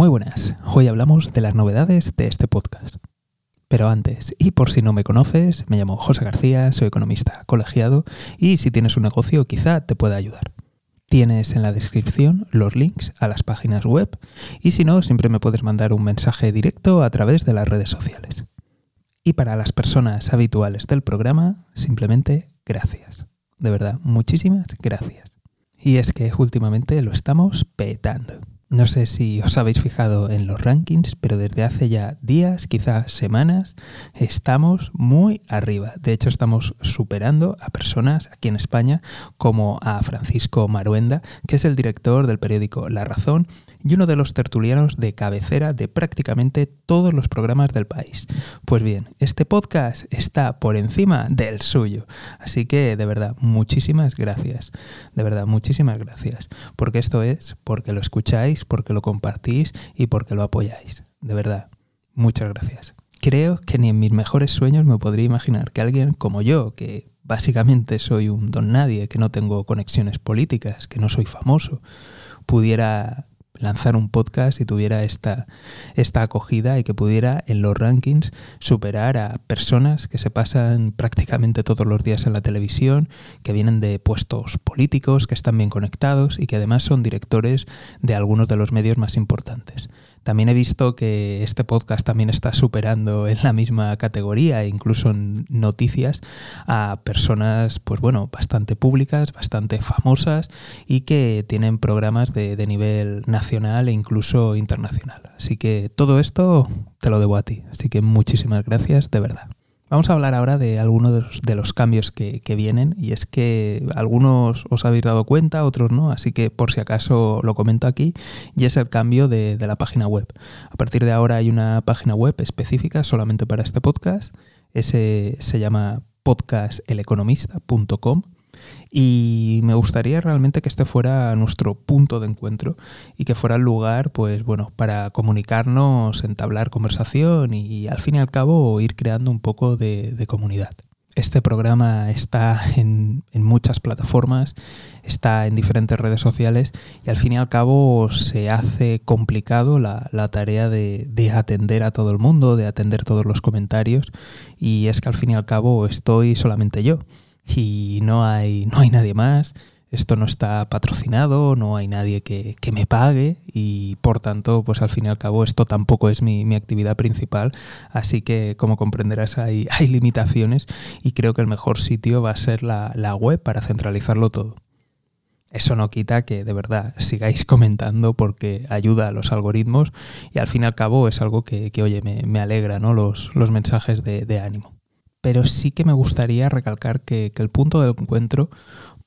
Muy buenas, hoy hablamos de las novedades de este podcast. Pero antes, y por si no me conoces, me llamo José García, soy economista colegiado y si tienes un negocio quizá te pueda ayudar. Tienes en la descripción los links a las páginas web y si no, siempre me puedes mandar un mensaje directo a través de las redes sociales. Y para las personas habituales del programa, simplemente gracias. De verdad, muchísimas gracias. Y es que últimamente lo estamos petando. No sé si os habéis fijado en los rankings, pero desde hace ya días, quizás semanas, estamos muy arriba. De hecho, estamos superando a personas aquí en España como a Francisco Maruenda, que es el director del periódico La Razón y uno de los tertulianos de cabecera de prácticamente todos los programas del país. Pues bien, este podcast está por encima del suyo. Así que, de verdad, muchísimas gracias. De verdad, muchísimas gracias. Porque esto es porque lo escucháis, porque lo compartís y porque lo apoyáis. De verdad, muchas gracias. Creo que ni en mis mejores sueños me podría imaginar que alguien como yo, que básicamente soy un don nadie, que no tengo conexiones políticas, que no soy famoso, pudiera lanzar un podcast y tuviera esta, esta acogida y que pudiera en los rankings superar a personas que se pasan prácticamente todos los días en la televisión, que vienen de puestos políticos, que están bien conectados y que además son directores de algunos de los medios más importantes. También he visto que este podcast también está superando en la misma categoría, incluso en noticias, a personas, pues bueno, bastante públicas, bastante famosas y que tienen programas de, de nivel nacional e incluso internacional. Así que todo esto te lo debo a ti. Así que muchísimas gracias, de verdad. Vamos a hablar ahora de algunos de los, cambios que, vienen y es que algunos os habéis dado cuenta, otros no, así que por si acaso lo comento aquí y es el cambio de, de la página web. A partir de ahora hay una página web específica solamente para este podcast, ese se llama podcasteleconomista.com y me gustaría realmente que este fuera nuestro punto de encuentro y que fuera el lugar, pues bueno, para comunicarnos, entablar conversación y al fin y al cabo ir creando un poco de, comunidad. Este programa está en, muchas plataformas, está en diferentes redes sociales y al fin y al cabo se hace complicado la, tarea de, de, atender a todo el mundo, de atender todos los comentarios y es que al fin y al cabo estoy solamente yo y no hay, no hay nadie más. Esto no está patrocinado, no hay nadie que, me pague y por tanto, pues al fin y al cabo esto tampoco es mi, actividad principal. Así que como comprenderás hay, hay, limitaciones y creo que el mejor sitio va a ser la, web para centralizarlo todo. Eso no quita que de verdad sigáis comentando porque ayuda a los algoritmos y al fin y al cabo es algo que, oye, me, alegra, ¿no? Los, los mensajes de ánimo pero sí que me gustaría recalcar que, el punto del encuentro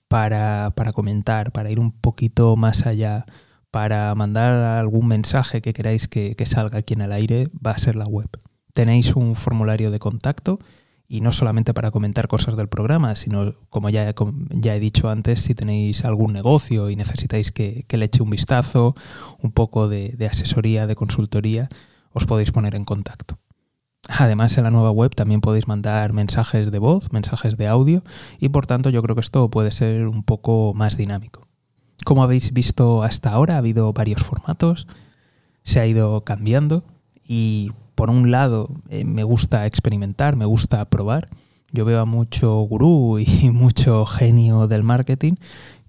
para, comentar, para ir un poquito más allá, para mandar algún mensaje que queráis que, salga aquí en el aire, va a ser la web. Tenéis un formulario de contacto y no solamente para comentar cosas del programa, sino como ya, ya he dicho antes, si tenéis algún negocio y necesitáis que, le eche un vistazo, un poco de asesoría, de consultoría, os podéis poner en contacto. Además, en la nueva web también podéis mandar mensajes de voz, mensajes de audio y por tanto yo creo que esto puede ser un poco más dinámico. Como habéis visto hasta ahora, ha habido varios formatos, se ha ido cambiando y por un lado eh, me gusta experimentar, me gusta probar. Yo veo a mucho gurú y mucho genio del marketing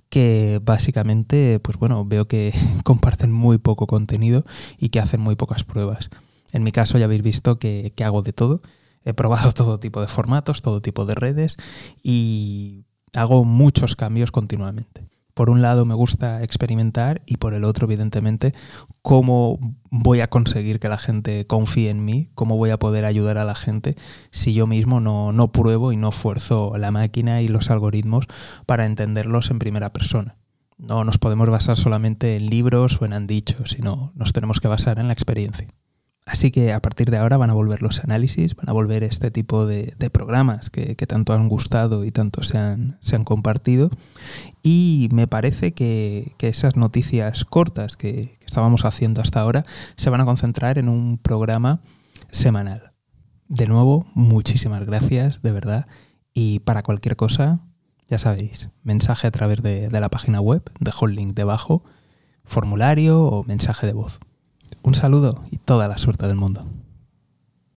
que básicamente, pues bueno, veo que comparten muy poco contenido y que hacen muy pocas pruebas. En mi caso ya habéis visto que, hago de todo. He probado todo tipo de formatos, todo tipo de redes y hago muchos cambios continuamente. Por un lado me gusta experimentar y por el otro, evidentemente, cómo voy a conseguir que la gente confíe en mí, cómo voy a poder ayudar a la gente si yo mismo no, no pruebo y no esfuerzo la máquina y los algoritmos para entenderlos en primera persona. No nos podemos basar solamente en libros o en han dicho, sino nos tenemos que basar en la experiencia. Así que a partir de ahora van a volver los análisis, van a volver este tipo de, programas que, tanto han gustado y tanto se han, compartido. Y me parece que, esas noticias cortas que, estábamos haciendo hasta ahora se van a concentrar en un programa semanal. De nuevo, muchísimas gracias, de verdad. Y para cualquier cosa, ya sabéis, mensaje a través de, de la página web, dejo el link debajo, formulario o mensaje de voz. Un saludo y toda la suerte del mundo.